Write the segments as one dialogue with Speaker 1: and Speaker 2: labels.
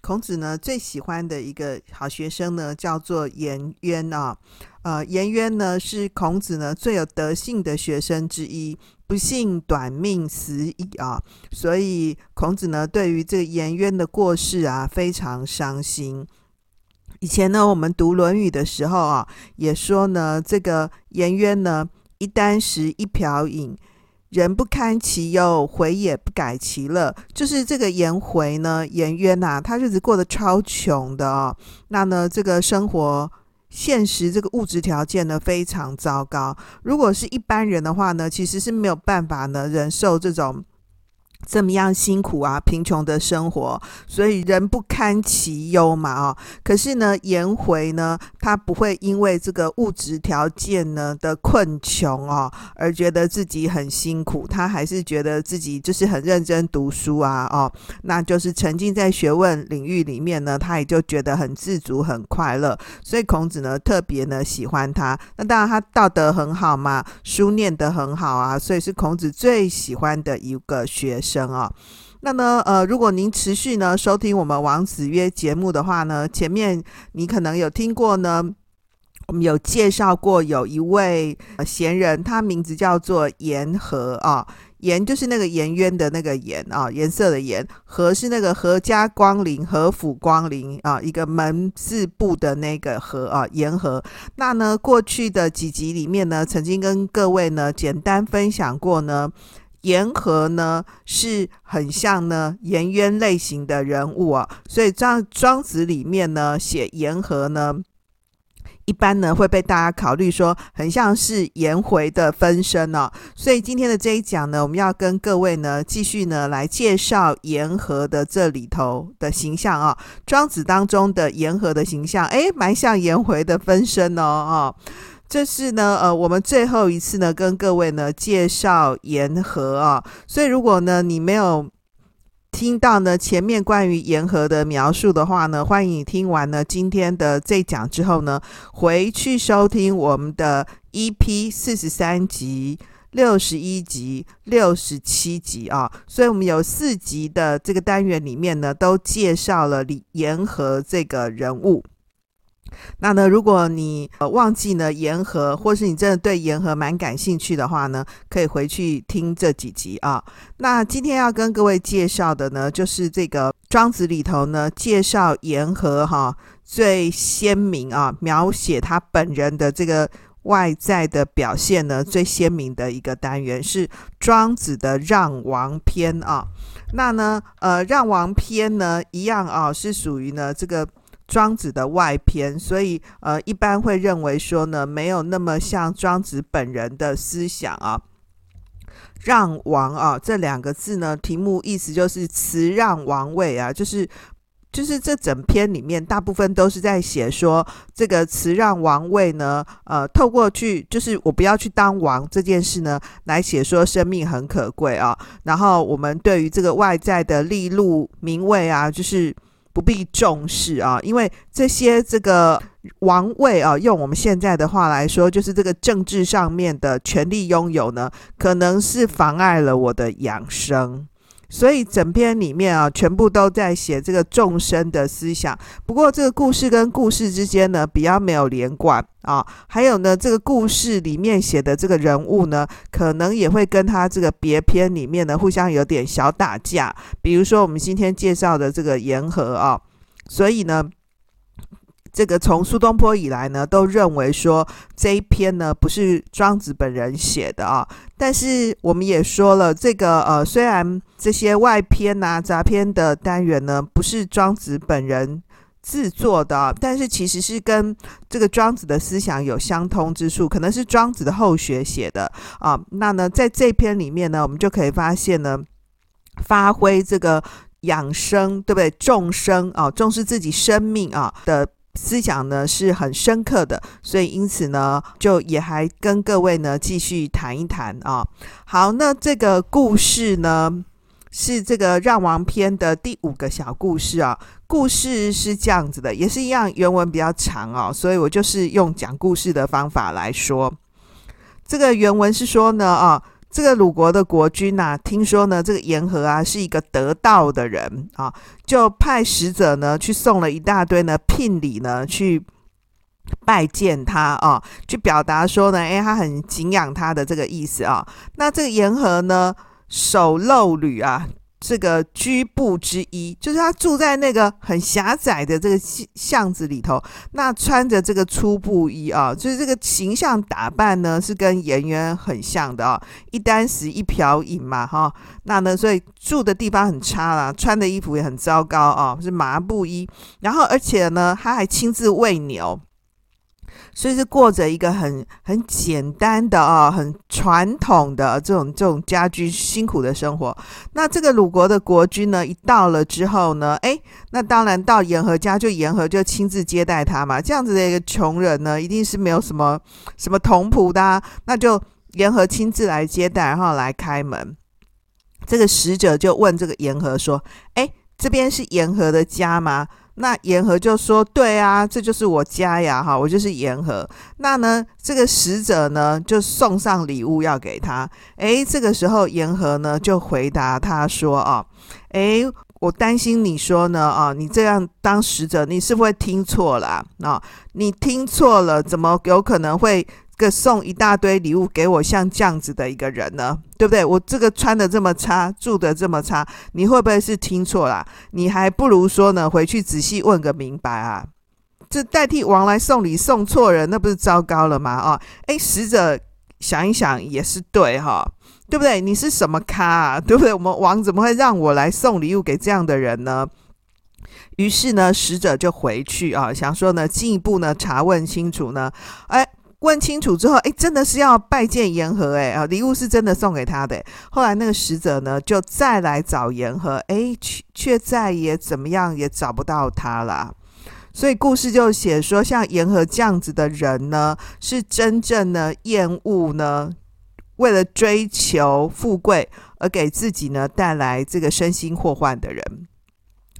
Speaker 1: 孔子呢最喜欢的一个好学生呢，叫做颜渊啊。呃，颜渊呢是孔子呢最有德性的学生之一，不幸短命死矣啊。所以孔子呢对于这个颜渊的过世啊非常伤心。以前呢我们读《论语》的时候啊，也说呢这个颜渊呢一簞食一瓢饮。人不堪其忧，回也不改其乐。就是这个颜回呢，颜渊呐，他日子过得超穷的哦。那呢，这个生活现实，这个物质条件呢，非常糟糕。如果是一般人的话呢，其实是没有办法呢忍受这种。这么样辛苦啊，贫穷的生活，所以人不堪其忧嘛，哦。可是呢，颜回呢，他不会因为这个物质条件呢的困穷哦，而觉得自己很辛苦，他还是觉得自己就是很认真读书啊，哦，那就是沉浸在学问领域里面呢，他也就觉得很自足、很快乐。所以孔子呢，特别呢喜欢他。那当然，他道德很好嘛，书念得很好啊，所以是孔子最喜欢的一个学。生啊，那呢，呃，如果您持续呢收听我们王子约节目的话呢，前面你可能有听过呢，我们有介绍过有一位贤人，他名字叫做颜和啊，颜就是那个颜渊的那个颜啊，颜色的颜，和是那个阖家光临、阖府光临啊，一个门字部的那个和啊，颜和。那呢，过去的几集里面呢，曾经跟各位呢简单分享过呢。颜和呢是很像呢颜渊类型的人物啊，所以在庄子里面呢写颜和呢，一般呢会被大家考虑说很像是颜回的分身哦。所以今天的这一讲呢，我们要跟各位呢继续呢来介绍颜和的这里头的形象啊。庄子当中的颜和的形象，诶，蛮像颜回的分身哦，哦这是呢，呃，我们最后一次呢，跟各位呢介绍颜和啊。所以，如果呢你没有听到呢前面关于颜和的描述的话呢，欢迎你听完呢今天的这讲之后呢，回去收听我们的 EP 四十三集、六十一集、六十七集啊。所以，我们有四集的这个单元里面呢，都介绍了李颜和这个人物。那呢，如果你呃忘记呢言和，或是你真的对言和蛮感兴趣的话呢，可以回去听这几集啊。那今天要跟各位介绍的呢，就是这个庄子里头呢介绍言和哈最鲜明啊，描写他本人的这个外在的表现呢最鲜明的一个单元是庄子的让王篇啊。那呢呃让王篇呢一样啊是属于呢这个。庄子的外篇，所以呃，一般会认为说呢，没有那么像庄子本人的思想啊。让王啊，这两个字呢，题目意思就是辞让王位啊，就是就是这整篇里面大部分都是在写说这个辞让王位呢，呃，透过去就是我不要去当王这件事呢，来写说生命很可贵啊。然后我们对于这个外在的利禄名位啊，就是。不必重视啊，因为这些这个王位啊，用我们现在的话来说，就是这个政治上面的权力拥有呢，可能是妨碍了我的养生。所以整篇里面啊，全部都在写这个众生的思想。不过这个故事跟故事之间呢，比较没有连贯啊。还有呢，这个故事里面写的这个人物呢，可能也会跟他这个别篇里面呢，互相有点小打架。比如说我们今天介绍的这个言和啊，所以呢。这个从苏东坡以来呢，都认为说这一篇呢不是庄子本人写的啊。但是我们也说了，这个呃，虽然这些外篇呐、杂篇的单元呢不是庄子本人制作的，啊但是其实是跟这个庄子的思想有相通之处，可能是庄子的后学写的啊。那呢，在这篇里面呢，我们就可以发现呢，发挥这个养生，对不对？众生啊，重视自己生命啊的。思想呢是很深刻的，所以因此呢，就也还跟各位呢继续谈一谈啊。好，那这个故事呢是这个《让王篇》的第五个小故事啊。故事是这样子的，也是一样，原文比较长啊，所以我就是用讲故事的方法来说。这个原文是说呢啊。这个鲁国的国君呐、啊，听说呢，这个颜和啊是一个得道的人啊，就派使者呢去送了一大堆呢聘礼呢去拜见他啊，去表达说呢，哎，他很敬仰他的这个意思啊。那这个颜和呢，守陋履啊。这个居部之一，就是他住在那个很狭窄的这个巷子里头，那穿着这个粗布衣啊，就是这个形象打扮呢，是跟颜渊很像的啊。一箪食，一瓢饮嘛，哈，那呢，所以住的地方很差啦，穿的衣服也很糟糕啊，是麻布衣，然后而且呢，他还亲自喂牛。所以是过着一个很很简单的啊，很传统的这种这种家居辛苦的生活。那这个鲁国的国君呢，一到了之后呢，哎，那当然到言和家，就言和就亲自接待他嘛。这样子的一个穷人呢，一定是没有什么什么同仆的啊，那就言和亲自来接待，然后来开门。这个使者就问这个言和说：“哎，这边是言和的家吗？”那言和就说：“对啊，这就是我家呀，哈，我就是言和。那呢，这个使者呢，就送上礼物要给他。诶，这个时候言和呢，就回答他说：啊，诶，我担心你说呢，啊，你这样当使者，你是不是会听错了啊？你听错了，怎么有可能会？”个送一大堆礼物给我，像这样子的一个人呢，对不对？我这个穿的这么差，住的这么差，你会不会是听错了？你还不如说呢，回去仔细问个明白啊！这代替王来送礼送错人，那不是糟糕了吗？啊，诶，使者想一想也是对哈，对不对？你是什么咖啊？对不对？我们王怎么会让我来送礼物给这样的人呢？于是呢，使者就回去啊，想说呢，进一步呢查问清楚呢，诶。问清楚之后，哎，真的是要拜见言和，哎啊，礼物是真的送给他的。后来那个使者呢，就再来找言和，哎，却却再也怎么样也找不到他了。所以故事就写说，像言和这样子的人呢，是真正的厌恶呢，为了追求富贵而给自己呢带来这个身心祸患的人。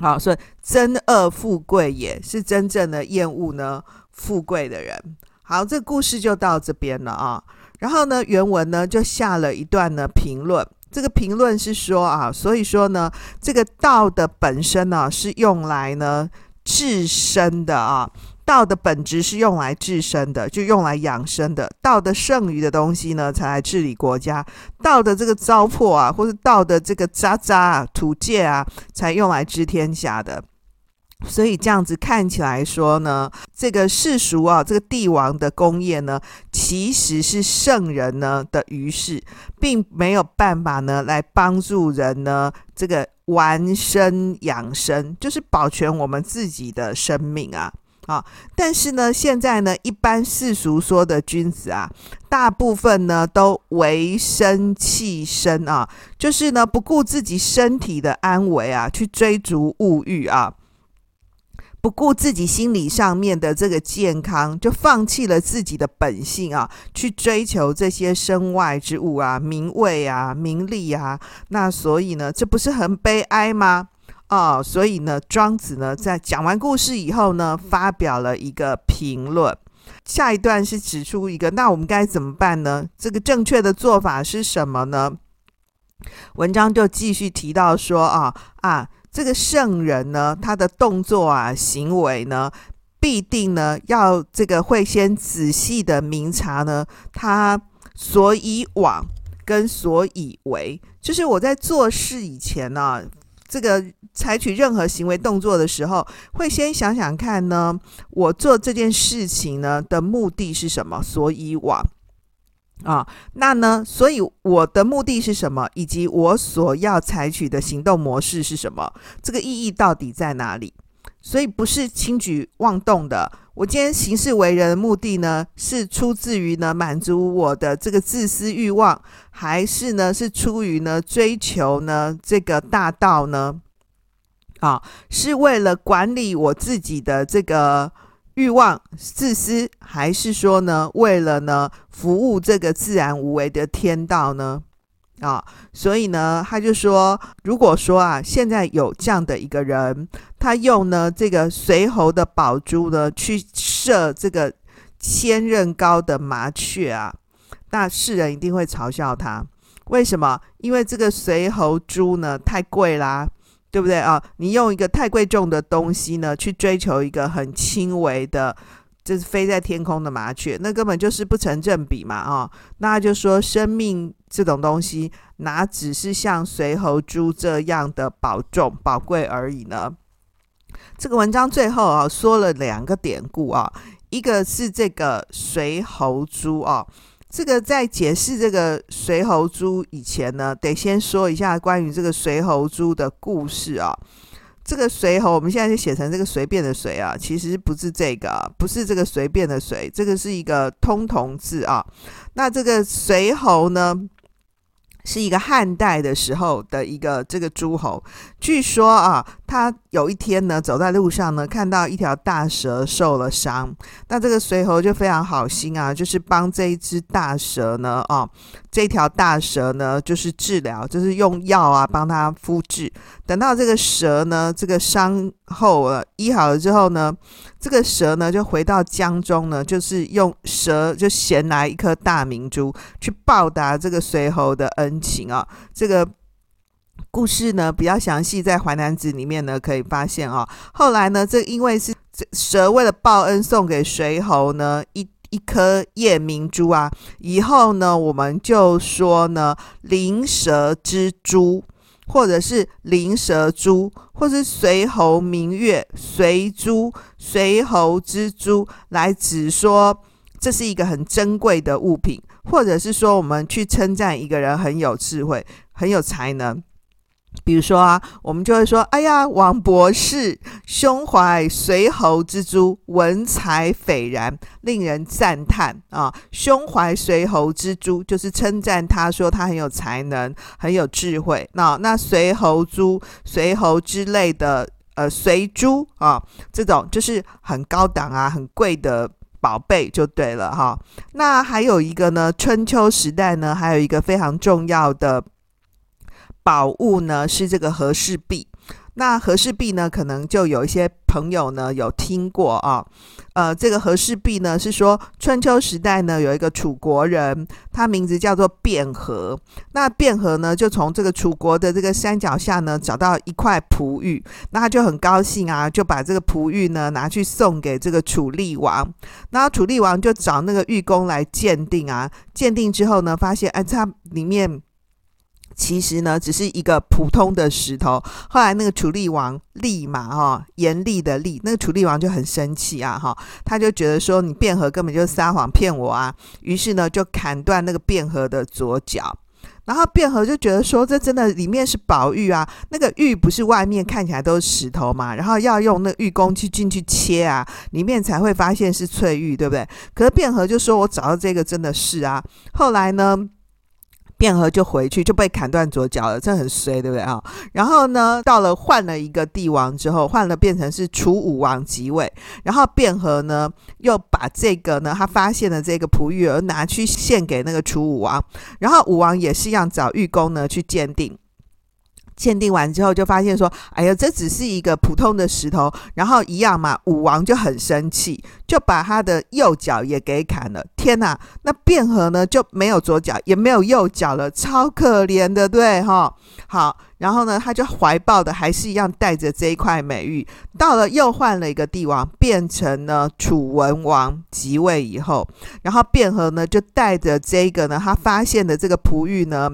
Speaker 1: 好，所以真恶富贵也是真正的厌恶呢富贵的人。好，这个故事就到这边了啊。然后呢，原文呢就下了一段呢评论。这个评论是说啊，所以说呢，这个道的本身呢是用来呢治身的啊。道的本质是用来治身的，就用来养生的。道的剩余的东西呢，才来治理国家。道的这个糟粕啊，或是道的这个渣渣啊、土芥啊，才用来治天下的。所以这样子看起来说呢，这个世俗啊，这个帝王的功业呢，其实是圣人呢的余事，并没有办法呢来帮助人呢这个完身养生，就是保全我们自己的生命啊啊！但是呢，现在呢，一般世俗说的君子啊，大部分呢都为身弃身啊，就是呢不顾自己身体的安危啊，去追逐物欲啊。不顾自己心理上面的这个健康，就放弃了自己的本性啊，去追求这些身外之物啊，名位啊，名利啊。那所以呢，这不是很悲哀吗？哦，所以呢，庄子呢在讲完故事以后呢，发表了一个评论。下一段是指出一个，那我们该怎么办呢？这个正确的做法是什么呢？文章就继续提到说啊啊。这个圣人呢，他的动作啊、行为呢，必定呢要这个会先仔细的明察呢，他所以往跟所以为，就是我在做事以前呢、这个采取任何行为动作的时候，会先想想看呢，我做这件事情呢的目的是什么，所以往。啊，那呢？所以我的目的是什么？以及我所要采取的行动模式是什么？这个意义到底在哪里？所以不是轻举妄动的。我今天行事为人的目的呢，是出自于呢满足我的这个自私欲望，还是呢是出于呢追求呢这个大道呢？啊，是为了管理我自己的这个。欲望、自私，还是说呢，为了呢服务这个自然无为的天道呢？啊，所以呢，他就说，如果说啊，现在有这样的一个人，他用呢这个随侯的宝珠呢去射这个千仞高的麻雀啊，那世人一定会嘲笑他。为什么？因为这个随侯珠呢太贵啦，对不对啊？你用一个太贵重的东西呢去追求一个很轻微的。就是飞在天空的麻雀，那根本就是不成正比嘛！啊，那就说生命这种东西，哪只是像随侯珠这样的宝重宝贵而已呢？这个文章最后啊，说了两个典故啊，一个是这个随侯珠啊，这个在解释这个随侯珠以前呢，得先说一下关于这个随侯珠的故事啊。这个随侯，我们现在就写成这个随便的随啊，其实不是这个，不是这个随便的随，这个是一个通同字啊。那这个随侯呢，是一个汉代的时候的一个这个诸侯，据说啊，他有一天呢，走在路上呢，看到一条大蛇受了伤，那这个随侯就非常好心啊，就是帮这一只大蛇呢，啊，这条大蛇呢，就是治疗，就是用药啊帮他敷治。等到这个蛇呢，这个伤后了医好了之后呢，这个蛇呢就回到江中呢，就是用蛇就衔来一颗大明珠去报答这个随侯的恩情啊。这个故事呢比较详细，在《淮南子》里面呢可以发现啊。后来呢，这因为是蛇为了报恩送给随侯呢一一颗夜明珠啊，以后呢我们就说呢灵蛇之珠。或者是灵蛇珠，或是随侯明月、随珠、随侯之珠，来指说这是一个很珍贵的物品，或者是说我们去称赞一个人很有智慧、很有才能。比如说啊，我们就会说：“哎呀，王博士胸怀随侯之珠，文采斐然，令人赞叹啊！”胸怀随侯之珠，就是称赞他说他很有才能、很有智慧。那那随侯珠、随侯之类的呃随珠啊，这种就是很高档啊、很贵的宝贝就对了哈。那还有一个呢，春秋时代呢，还有一个非常重要的。宝物呢是这个和氏璧，那和氏璧呢，可能就有一些朋友呢有听过啊，呃，这个和氏璧呢是说春秋时代呢有一个楚国人，他名字叫做卞和，那卞和呢就从这个楚国的这个山脚下呢找到一块璞玉，那他就很高兴啊，就把这个璞玉呢拿去送给这个楚厉王，那楚厉王就找那个玉工来鉴定啊，鉴定之后呢发现哎，它里面。其实呢，只是一个普通的石头。后来那个楚厉王厉嘛，哈，严厉的厉，那个楚厉王就很生气啊，哈，他就觉得说你卞和根本就撒谎骗我啊，于是呢就砍断那个卞和的左脚。然后卞和就觉得说，这真的里面是宝玉啊，那个玉不是外面看起来都是石头嘛，然后要用那玉工去进去切啊，里面才会发现是翠玉，对不对？可是卞和就说，我找到这个真的是啊。后来呢，卞和就回去就被砍断左脚了，这很衰，对不对啊？然后呢，到了换了一个帝王之后，换了变成是楚武王即位，然后卞和呢又把这个呢他发现的这个璞玉而拿去献给那个楚武王，然后武王也是一样找玉工呢去鉴定。鉴定完之后，就发现说：“哎呀，这只是一个普通的石头。”然后一样嘛，武王就很生气，就把他的右脚也给砍了。天哪，那卞和呢就没有左脚，也没有右脚了，超可怜的，对哈？好，然后呢，他就怀抱的还是一样带着这一块美玉，到了又换了一个帝王，变成了楚文王即位以后，然后卞和呢就带着这个呢，他发现的这个璞玉呢。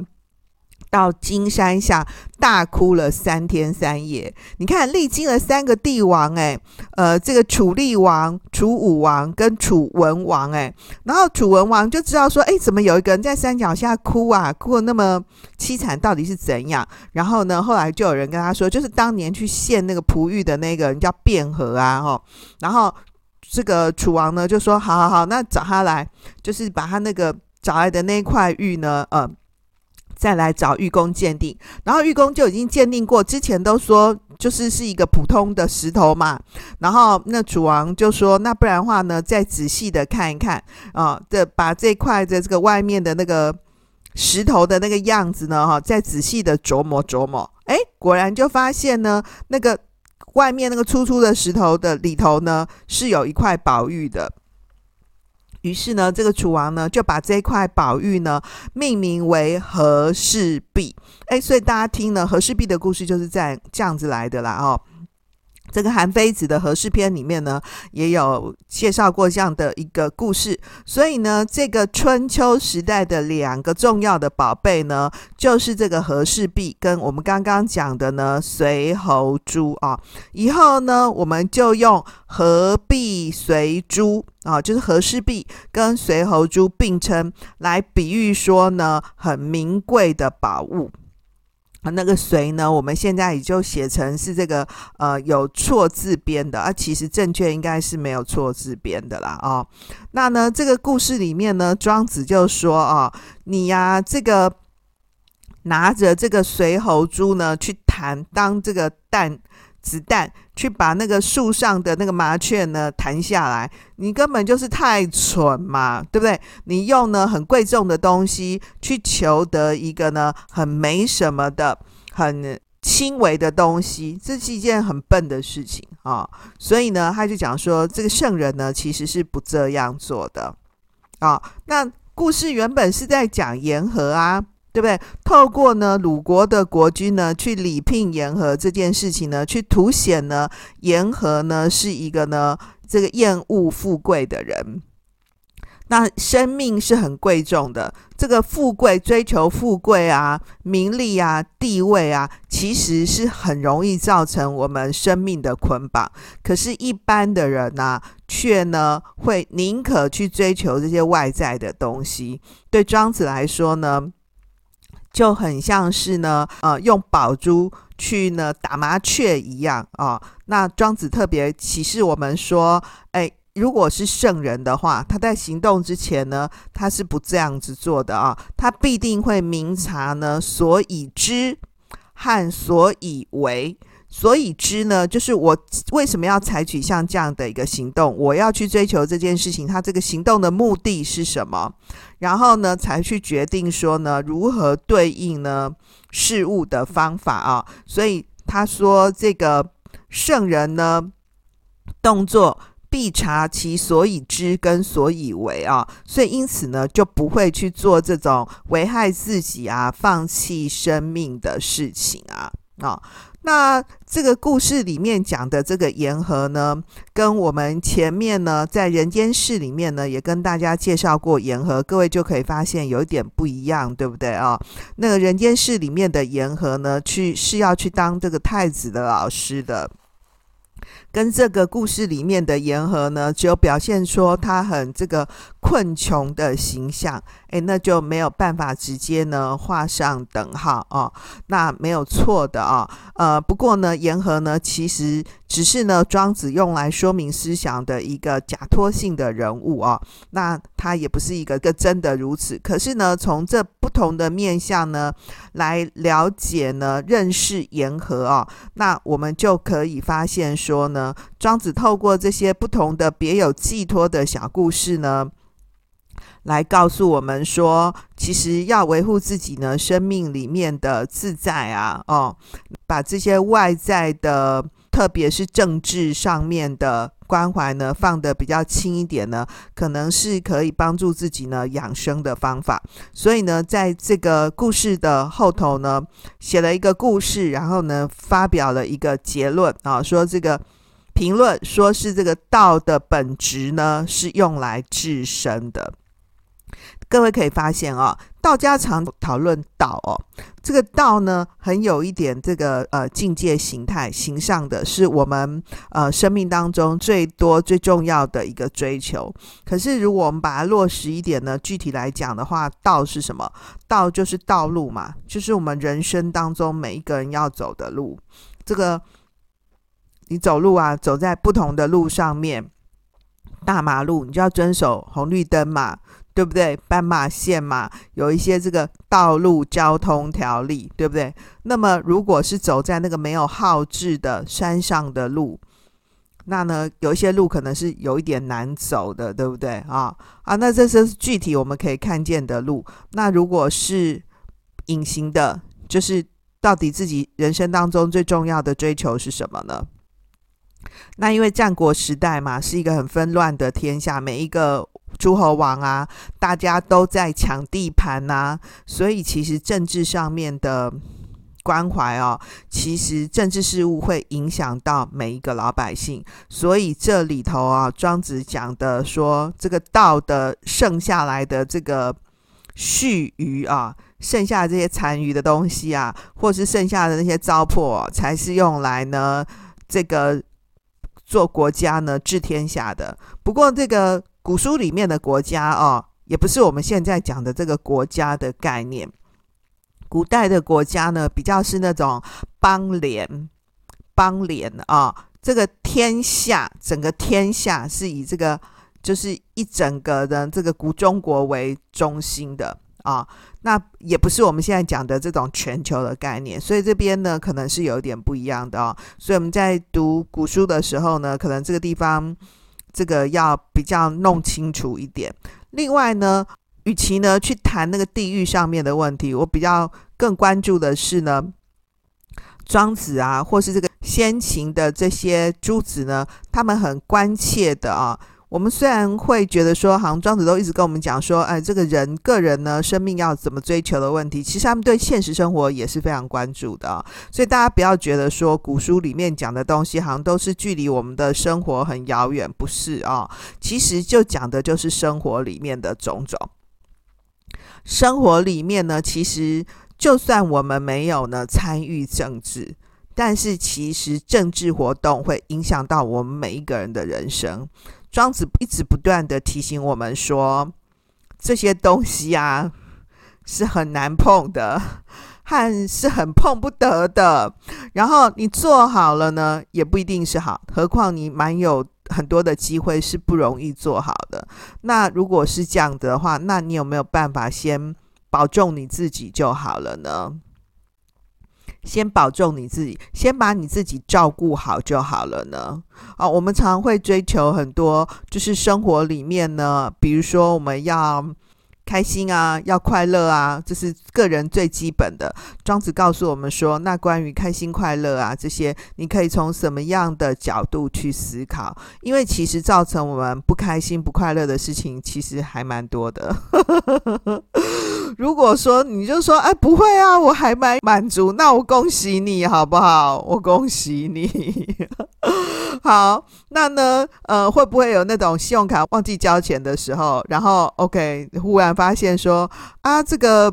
Speaker 1: 到金山下大哭了三天三夜。你看，历经了三个帝王，哎，呃，这个楚厉王、楚武王跟楚文王，哎，然后楚文王就知道说，哎，怎么有一个人在山脚下哭啊？哭得那么凄惨，到底是怎样？然后呢，后来就有人跟他说，就是当年去献那个璞玉的那个人叫卞和啊，哈。然后这个楚王呢就说，好好好，那找他来，就是把他那个找来的那块玉呢，呃。再来找玉工鉴定，然后玉工就已经鉴定过，之前都说就是是一个普通的石头嘛。然后那楚王就说：“那不然的话呢，再仔细的看一看啊，这把这块的这个外面的那个石头的那个样子呢，哈，再仔细的琢磨琢磨。哎，果然就发现呢，那个外面那个粗粗的石头的里头呢，是有一块宝玉的。”于是呢，这个楚王呢就把这块宝玉呢命名为和氏璧。哎，所以大家听呢和氏璧的故事，就是在这样子来的啦哦。这个韩非子的《和氏篇》里面呢，也有介绍过这样的一个故事。所以呢，这个春秋时代的两个重要的宝贝呢，就是这个和氏璧跟我们刚刚讲的呢随侯珠啊。以后呢，我们就用和璧随珠啊，就是和氏璧跟随侯珠并称，来比喻说呢，很名贵的宝物。那个“谁”呢？我们现在也就写成是这个呃有错字边的啊，其实正确应该是没有错字边的啦哦。那呢，这个故事里面呢，庄子就说啊、哦，你呀、这个拿着这个随侯珠呢，去弹当这个蛋。子弹去把那个树上的那个麻雀呢弹下来，你根本就是太蠢嘛，对不对？你用呢很贵重的东西去求得一个呢很没什么的、很轻微的东西，这是一件很笨的事情啊、所以呢，他就讲说，这个圣人呢其实是不这样做的啊、那故事原本是在讲言和啊。对不对？透过呢鲁国的国君呢去礼聘言和这件事情呢，去凸显呢言和呢是一个呢这个厌恶富贵的人。那生命是很贵重的，这个富贵追求富贵啊、名利啊、地位啊，其实是很容易造成我们生命的捆绑。可是，一般的人呢、却呢会宁可去追求这些外在的东西。对庄子来说呢。就很像是呢，呃，用宝珠去呢打麻雀一样啊、那庄子特别启示我们说，哎，如果是圣人的话，他在行动之前呢，他是不这样子做的啊、他必定会明察呢所以知和所以为。所以知呢，就是我为什么要采取像这样的一个行动？我要去追求这件事情，他这个行动的目的是什么？然后呢，才去决定说呢，如何对应呢事物的方法啊。所以他说，这个圣人呢，动作必察其所以知跟所以为啊。所以因此呢，就不会去做这种危害自己啊、放弃生命的事情啊啊。那这个故事里面讲的这个言和呢，跟我们前面呢在人间世里面呢，也跟大家介绍过言和，各位就可以发现有一点不一样，对不对啊？那个人间世里面的言和呢，去是要去当这个太子的老师的。跟这个故事里面的言和呢，只有表现出他很这个困穷的形象，诶，那就没有办法直接呢画上等号哦，那没有错的啊、哦，呃，不过呢，言和呢其实只是呢庄子用来说明思想的一个假托性的人物、哦，那他也不是一个个真的如此。可是呢，从这不同的面向呢来了解呢认识言和、哦，那我们就可以发现说呢。庄子透过这些不同的别有寄托的小故事呢，来告诉我们说，其实要维护自己呢生命里面的自在啊，哦，把这些外在的，特别是政治上面的关怀呢，放得比较轻一点呢，可能是可以帮助自己呢养生的方法。所以呢，在这个故事的后头呢，写了一个故事，然后呢，发表了一个结论啊，说这个。评论说是这个道的本质呢，是用来治身的。各位可以发现啊、哦，道家常讨论道哦，这个道呢，很有一点这个呃境界形态形上的是我们呃生命当中最多最重要的一个追求。可是如果我们把它落实一点呢，具体来讲的话，道是什么？道就是道路嘛，就是我们人生当中每一个人要走的路。这个。你走路啊，走在不同的路上面，大马路你就要遵守红绿灯嘛，对不对？斑马线嘛，有一些这个道路交通条例，对不对？那么如果是走在那个没有号志的山上的路，那呢，有一些路可能是有一点难走的，对不对啊？啊，那这是具体我们可以看见的路。那如果是隐形的，就是到底自己人生当中最重要的追求是什么呢？那因为战国时代嘛，是一个很纷乱的天下，每一个。诸侯王啊，大家都在抢地盘呐、所以其实政治上面的关怀哦，其实政治事务会影响到每一个老百姓。所以这里头啊，庄子讲的说，这个道的剩下来的这个絮余啊，剩下这些残余的东西啊，或是剩下的那些糟粕、才是用来呢这个做国家呢治天下的。不过这个。古书里面的国家哦，也不是我们现在讲的这个国家的概念。古代的国家呢，比较是那种邦联，邦联啊、这个天下，整个天下是以这个就是一整个的这个古中国为中心的啊、那也不是我们现在讲的这种全球的概念，所以这边呢，可能是有点不一样的哦。所以我们在读古书的时候呢，可能这个地方。这个要比较弄清楚一点。另外呢，与其呢去谈那个地域上面的问题，我比较更关注的是呢，庄子啊，或是这个先秦的这些诸子呢，他们很关切的啊。我们虽然会觉得说，好像庄子都一直跟我们讲说，哎，这个人个人呢，生命要怎么追求的问题，其实他们对现实生活也是非常关注的。所以大家不要觉得说，古书里面讲的东西好像都是距离我们的生活很遥远，不是啊哦？其实就讲的就是生活里面的种种。生活里面呢，其实就算我们没有呢参与政治，但是其实政治活动会影响到我们每一个人的人生。庄子一直不断的提醒我们说，这些东西啊是很难碰的，和是很碰不得的。然后你做好了呢，也不一定是好。何况你蛮有很多的机会是不容易做好的。那如果是这样的话，那你有没有办法先保重你自己就好了呢？先保重你自己，先把你自己照顾好就好了呢。啊，我们常会追求很多，就是生活里面呢，比如说我们要。开心啊，要快乐啊，这是个人最基本的。庄子告诉我们说，那关于开心快乐啊这些，你可以从什么样的角度去思考？因为其实造成我们不开心、不快乐的事情，其实还蛮多的。如果说你就说，哎，不会啊，我还蛮满足，那我恭喜你好不好？我恭喜你。好，那呢，呃，会不会有那种信用卡忘记交钱的时候，然后 OK，忽然发现说啊，这个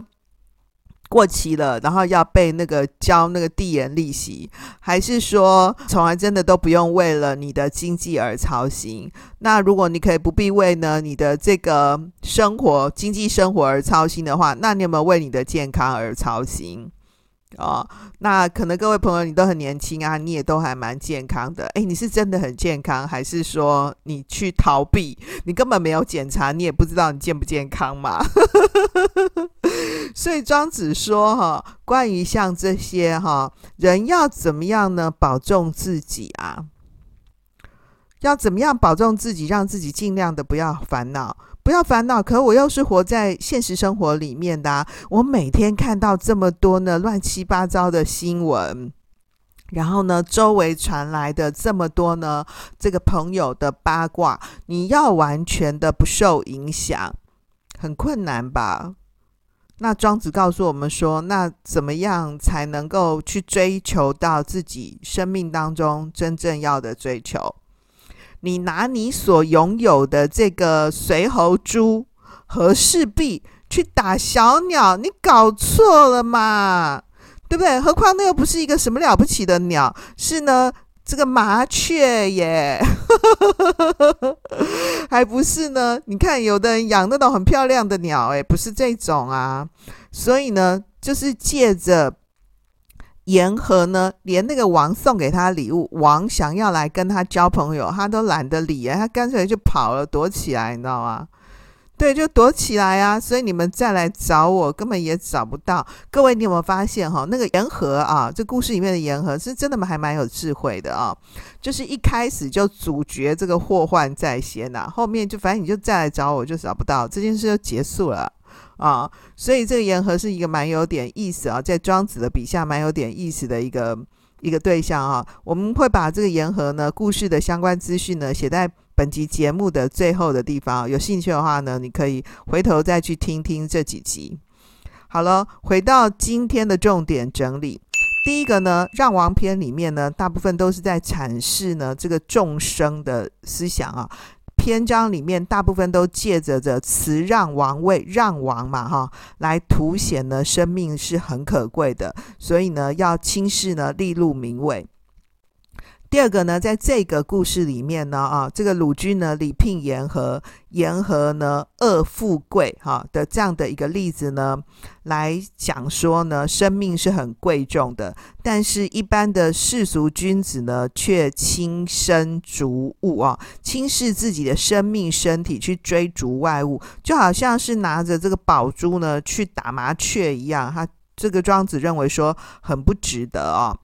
Speaker 1: 过期了，然后要被那个交那个递延利息，还是说从来真的都不用为了你的经济而操心？那如果你可以不必为呢你的这个生活经济生活而操心的话，那你有没有为你的健康而操心？哦，那可能各位朋友你都很年轻啊，你也都还蛮健康的。诶，你是真的很健康，还是说你去逃避？你根本没有检查，你也不知道你健不健康嘛？所以庄子说哈，关于像这些哈，人要怎么样呢？保重自己啊，要怎么样保重自己，让自己尽量的不要烦恼。不要烦恼，可我又是活在现实生活里面的，我每天看到这么多呢乱七八糟的新闻，然后呢，周围传来的这么多呢，这个朋友的八卦，你要完全的不受影响，很困难吧？那庄子告诉我们说，那怎么样才能够去追求到自己生命当中真正要的追求？你拿你所拥有的这个随侯珠和氏璧去打小鸟，你搞错了嘛？对不对？何况那又不是一个什么了不起的鸟，是呢这个麻雀耶，还不是呢？你看有的人养那种很漂亮的鸟，哎，不是这种啊。所以呢，就是借着。言和呢，连那个王送给他礼物，王想要来跟他交朋友，他都懒得理啊，他干脆就跑了，躲起来，你知道吗？对，就躲起来啊！所以你们再来找我，根本也找不到。各位，你有没有发现哈？那个言和啊，这故事里面的言和是真的还蛮有智慧的啊。就是一开始就阻绝这个祸患在先呐、后面就反正你就再来找我，就找不到，这件事就结束了啊。所以这个言和是一个蛮有点意思啊，在庄子的笔下蛮有点意思的一个一个对象啊。我们会把这个言和呢故事的相关资讯呢写在。本集节目的最后的地方，有兴趣的话呢，你可以回头再去听听这几集。好了，回到今天的重点整理。第一个呢，《让王篇》里面呢，大部分都是在阐释呢这个众生的思想啊。篇章里面大部分都借着着辞让王位，让王嘛哈，来凸显呢生命是很可贵的，所以呢要轻视呢利禄名位。第二个呢，在这个故事里面呢，啊，这个鲁君呢礼聘言和，言和呢恶富贵哈的这样的一个例子呢，来讲说呢，生命是很贵重的，但是一般的世俗君子呢，却轻身逐物啊，轻视自己的生命身体去追逐外物，就好像是拿着这个宝珠呢去打麻雀一样，他这个庄子认为说很不值得啊。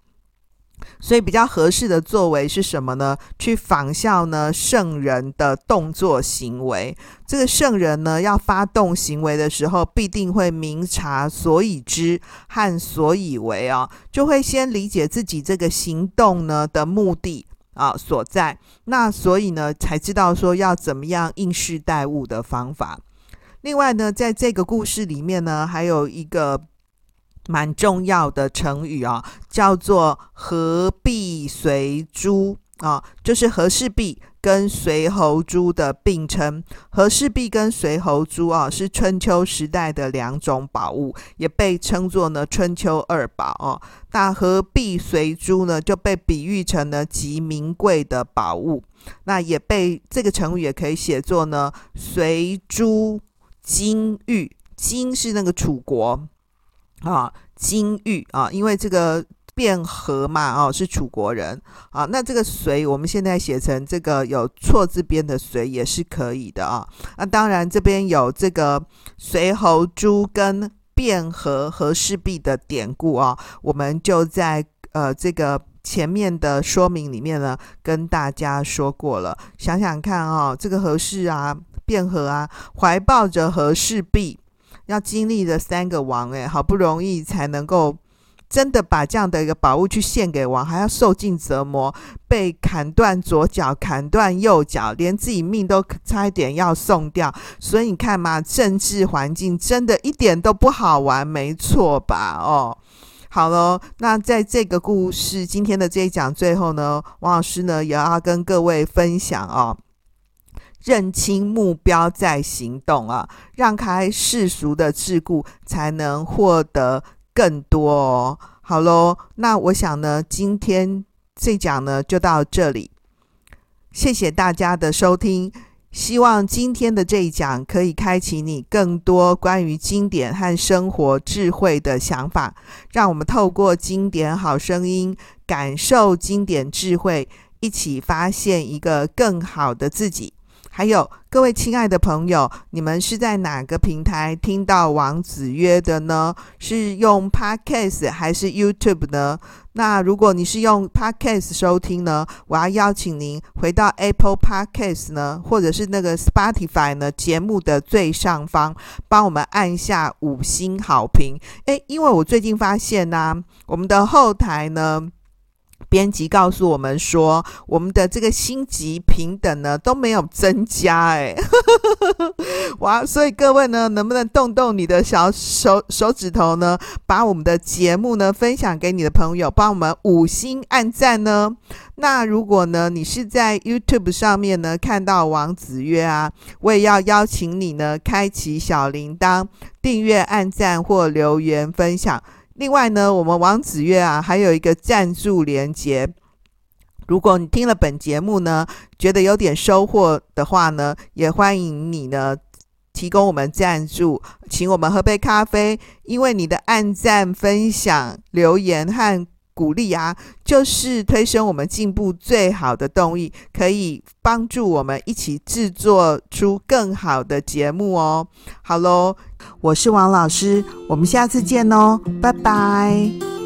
Speaker 1: 所以比较合适的作为是什么呢？去仿效呢圣人的动作行为。这个圣人呢要发动行为的时候，必定会明察所以知和所以为啊，就会先理解自己这个行动呢的目的啊所在。那所以呢才知道说要怎么样应试待物的方法。另外呢，在这个故事里面呢，还有一个。蛮重要的成语啊，叫做“和璧随诸”啊，就是和氏璧跟随侯诸的并称。和氏璧跟随侯诸啊，是春秋时代的两种宝物，也被称作呢春秋二宝哦。那和璧随诸呢，就被比喻成了极名贵的宝物。那也被这个成语也可以写作呢随诸金玉”，金是那个楚国。啊，金玉啊，因为这个卞和嘛，哦、是楚国人啊。那这个随，我们现在写成这个有错字边的随也是可以的啊。那当然这边有这个随侯珠跟卞和和氏璧的典故啊，我们就在呃这个前面的说明里面呢，跟大家说过了。想想看啊，这个和氏啊，卞和啊，怀抱着和氏璧。要经历了三个王，哎，好不容易才能够真的把这样的一个宝物去献给王，还要受尽折磨，被砍断左脚，砍断右脚，连自己命都差一点要送掉。所以你看嘛，政治环境真的一点都不好玩，没错吧？哦，好喽，那在这个故事今天的这一讲最后呢，王老师呢也要跟各位分享哦。认清目标再行动啊，让开世俗的桎梏，才能获得更多哦。好喽，那我想呢，今天这讲呢就到这里，谢谢大家的收听。希望今天的这一讲可以开启你更多关于经典和生活智慧的想法，让我们透过经典好声音，感受经典智慧，一起发现一个更好的自己。还有各位亲爱的朋友，你们是在哪个平台听到王子约的呢？是用 Podcast 还是 YouTube 呢？那如果你是用 Podcast 收听呢，我要邀请您回到 Apple Podcast 呢，或者是那个 Spotify 呢，节目的最上方，帮我们按下五星好评。诶，因为我最近发现呢、我们的后台呢。编辑告诉我们说，我们的这个星级平等呢都没有增加，哎，哇！所以各位呢，能不能动动你的小手手指头呢，把我们的节目呢分享给你的朋友，帮我们五星按赞呢？那如果呢，你是在 YouTube 上面呢看到王子月啊，我也要邀请你呢，开启小铃铛，订阅、按赞或留言分享。另外呢，我们王子月啊，还有一个赞助连接。如果你听了本节目呢，觉得有点收获的话呢，也欢迎你呢提供我们赞助，请我们喝杯咖啡。因为你的按赞、分享、留言和鼓励啊，就是推升我们进步最好的动力，可以帮助我们一起制作出更好的节目哦。好喽，我是王老师，我们下次见哦，拜拜。